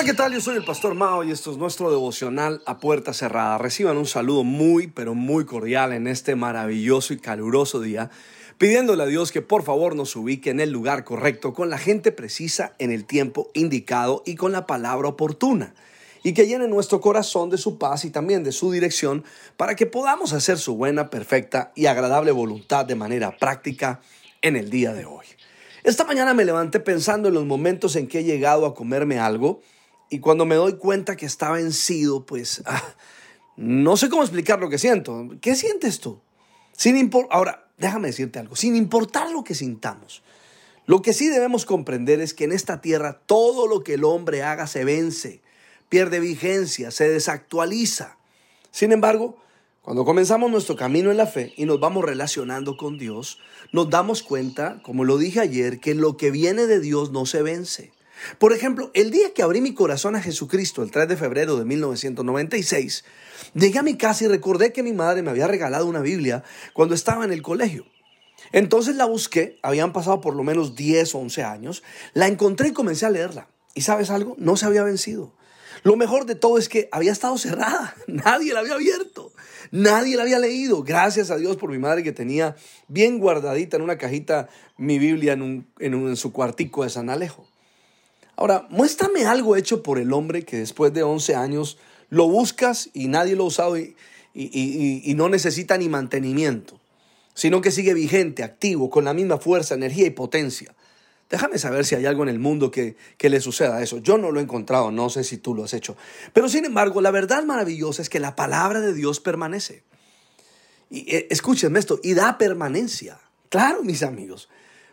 Hola, ¿qué tal? Yo soy el Pastor Mao y esto es nuestro devocional a puerta cerrada. Reciban un saludo muy, pero muy cordial en este maravilloso y caluroso día, pidiéndole a Dios que por favor nos ubique en el lugar correcto, con la gente precisa, en el tiempo indicado y con la palabra oportuna. Y que llene nuestro corazón de su paz y también de su dirección para que podamos hacer su buena, perfecta y agradable voluntad de manera práctica en el día de hoy. Esta mañana me levanté pensando en los momentos en que he llegado a comerme algo y cuando me doy cuenta que está vencido, pues ah, no sé cómo explicar lo que siento. ¿Qué sientes tú? Sin Ahora, déjame decirte algo, sin importar lo que sintamos. Lo que sí debemos comprender es que en esta tierra todo lo que el hombre haga se vence, pierde vigencia, se desactualiza. Sin embargo, cuando comenzamos nuestro camino en la fe y nos vamos relacionando con Dios, nos damos cuenta, como lo dije ayer, que lo que viene de Dios no se vence. Por ejemplo, el día que abrí mi corazón a Jesucristo, el 3 de febrero de 1996, llegué a mi casa y recordé que mi madre me había regalado una Biblia cuando estaba en el colegio. Entonces la busqué, habían pasado por lo menos 10 o 11 años, la encontré y comencé a leerla. ¿Y sabes algo? No se había vencido. Lo mejor de todo es que había estado cerrada, nadie la había abierto, nadie la había leído. Gracias a Dios por mi madre que tenía bien guardadita en una cajita mi Biblia en, en su cuartico de San Alejo. Ahora, muéstrame algo hecho por el hombre que después de 11 años lo buscas y nadie lo ha usado y, no necesita ni mantenimiento, sino que sigue vigente, activo, con la misma fuerza, energía y potencia. Déjame saber si hay algo en el mundo que, que, le suceda a eso. Yo no lo he encontrado, no sé si tú lo has hecho. Pero sin embargo, la verdad maravillosa es que la palabra de Dios permanece. Y eh, escúchenme esto, y da permanencia. Claro, mis amigos.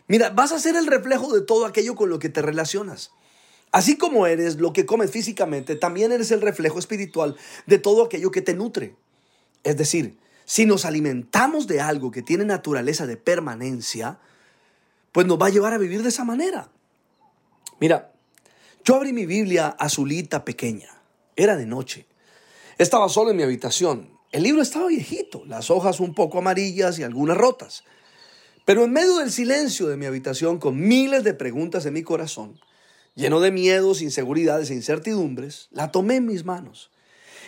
Mira, vas a ser el reflejo de todo aquello con lo que te relacionas. Así como eres lo que comes físicamente, también eres el reflejo espiritual de todo aquello que te nutre. Es decir, si nos alimentamos de algo que tiene naturaleza de permanencia, pues nos va a llevar a vivir de esa manera. Mira, yo abrí mi Biblia azulita pequeña. Era de noche. Estaba solo en mi habitación. El libro estaba viejito, las hojas un poco amarillas y algunas rotas. Pero en medio del silencio de mi habitación, con miles de preguntas en mi corazón, lleno de miedos, inseguridades e incertidumbres, la tomé en mis manos.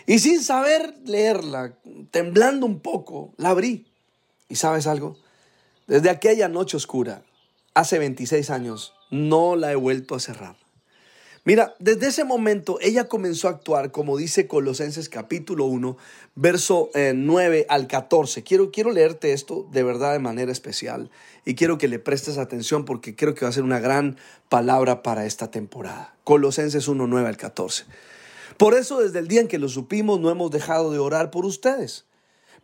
Y sin saber leerla, temblando un poco, la abrí. ¿Y sabes algo? Desde aquella noche oscura, hace 26 años, no la he vuelto a cerrar. Mira, desde ese momento ella comenzó a actuar como dice Colosenses capítulo 1, verso 9 eh, al 14. Quiero, quiero leerte esto de verdad de manera especial y quiero que le prestes atención porque creo que va a ser una gran palabra para esta temporada. Colosenses 1, 9 al 14. Por eso desde el día en que lo supimos no hemos dejado de orar por ustedes.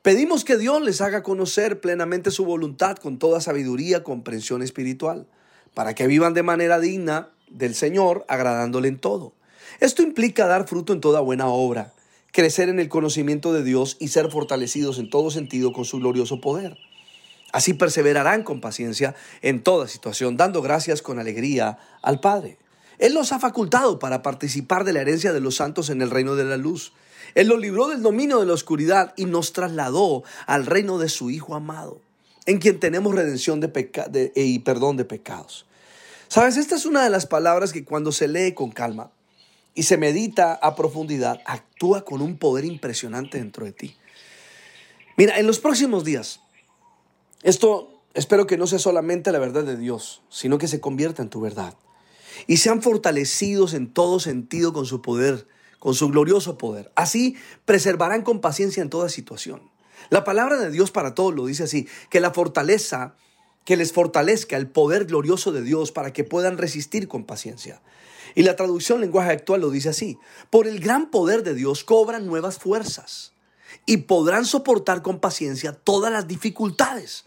Pedimos que Dios les haga conocer plenamente su voluntad con toda sabiduría, comprensión espiritual, para que vivan de manera digna del Señor, agradándole en todo. Esto implica dar fruto en toda buena obra, crecer en el conocimiento de Dios y ser fortalecidos en todo sentido con su glorioso poder. Así perseverarán con paciencia en toda situación, dando gracias con alegría al Padre. Él los ha facultado para participar de la herencia de los santos en el reino de la luz. Él los libró del dominio de la oscuridad y nos trasladó al reino de su Hijo amado, en quien tenemos redención de y perdón de pecados. Sabes, esta es una de las palabras que cuando se lee con calma y se medita a profundidad, actúa con un poder impresionante dentro de ti. Mira, en los próximos días, esto espero que no sea solamente la verdad de Dios, sino que se convierta en tu verdad. Y sean fortalecidos en todo sentido con su poder, con su glorioso poder. Así preservarán con paciencia en toda situación. La palabra de Dios para todos lo dice así, que la fortaleza que les fortalezca el poder glorioso de Dios para que puedan resistir con paciencia. Y la traducción lenguaje actual lo dice así, por el gran poder de Dios cobran nuevas fuerzas y podrán soportar con paciencia todas las dificultades,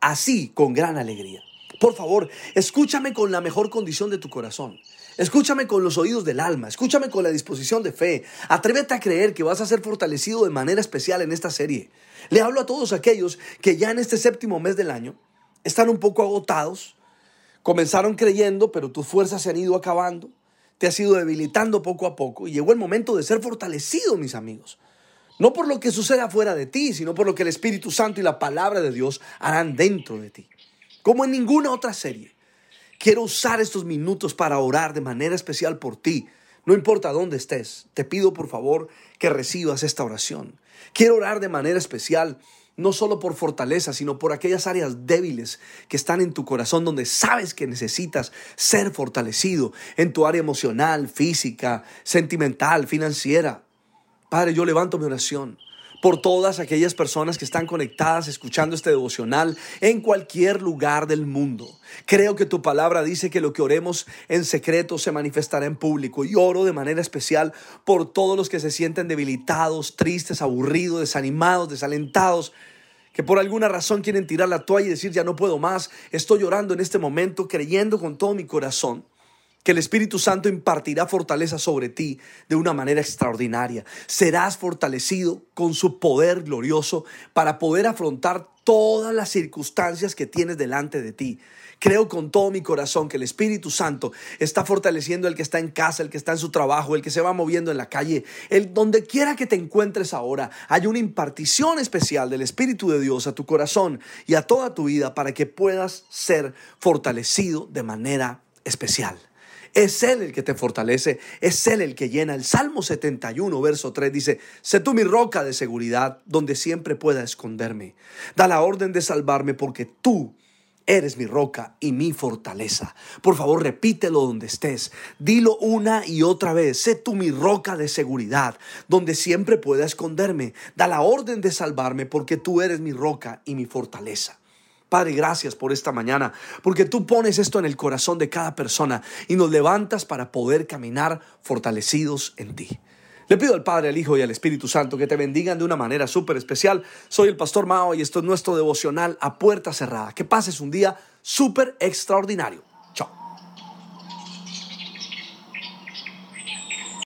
así con gran alegría. Por favor, escúchame con la mejor condición de tu corazón. Escúchame con los oídos del alma, escúchame con la disposición de fe. Atrévete a creer que vas a ser fortalecido de manera especial en esta serie. Le hablo a todos aquellos que ya en este séptimo mes del año están un poco agotados. Comenzaron creyendo, pero tus fuerzas se han ido acabando. Te has ido debilitando poco a poco. Y llegó el momento de ser fortalecido, mis amigos. No por lo que suceda fuera de ti, sino por lo que el Espíritu Santo y la palabra de Dios harán dentro de ti. Como en ninguna otra serie. Quiero usar estos minutos para orar de manera especial por ti. No importa dónde estés, te pido por favor que recibas esta oración. Quiero orar de manera especial no solo por fortaleza, sino por aquellas áreas débiles que están en tu corazón donde sabes que necesitas ser fortalecido en tu área emocional, física, sentimental, financiera. Padre, yo levanto mi oración por todas aquellas personas que están conectadas escuchando este devocional en cualquier lugar del mundo. Creo que tu palabra dice que lo que oremos en secreto se manifestará en público y oro de manera especial por todos los que se sienten debilitados, tristes, aburridos, desanimados, desalentados que por alguna razón quieren tirar la toalla y decir ya no puedo más, estoy llorando en este momento, creyendo con todo mi corazón que el Espíritu Santo impartirá fortaleza sobre ti de una manera extraordinaria. Serás fortalecido con su poder glorioso para poder afrontar todas las circunstancias que tienes delante de ti. Creo con todo mi corazón que el Espíritu Santo está fortaleciendo el que está en casa, el que está en su trabajo, el que se va moviendo en la calle, el donde quiera que te encuentres ahora. Hay una impartición especial del Espíritu de Dios a tu corazón y a toda tu vida para que puedas ser fortalecido de manera especial. Es Él el que te fortalece, es Él el que llena. El Salmo 71, verso 3 dice, sé tú mi roca de seguridad, donde siempre pueda esconderme. Da la orden de salvarme porque tú Eres mi roca y mi fortaleza. Por favor, repítelo donde estés. Dilo una y otra vez. Sé tú mi roca de seguridad, donde siempre pueda esconderme. Da la orden de salvarme porque tú eres mi roca y mi fortaleza. Padre, gracias por esta mañana, porque tú pones esto en el corazón de cada persona y nos levantas para poder caminar fortalecidos en ti. Le pido al Padre, al Hijo y al Espíritu Santo que te bendigan de una manera súper especial. Soy el Pastor Mao y esto es nuestro devocional a puerta cerrada. Que pases un día súper extraordinario.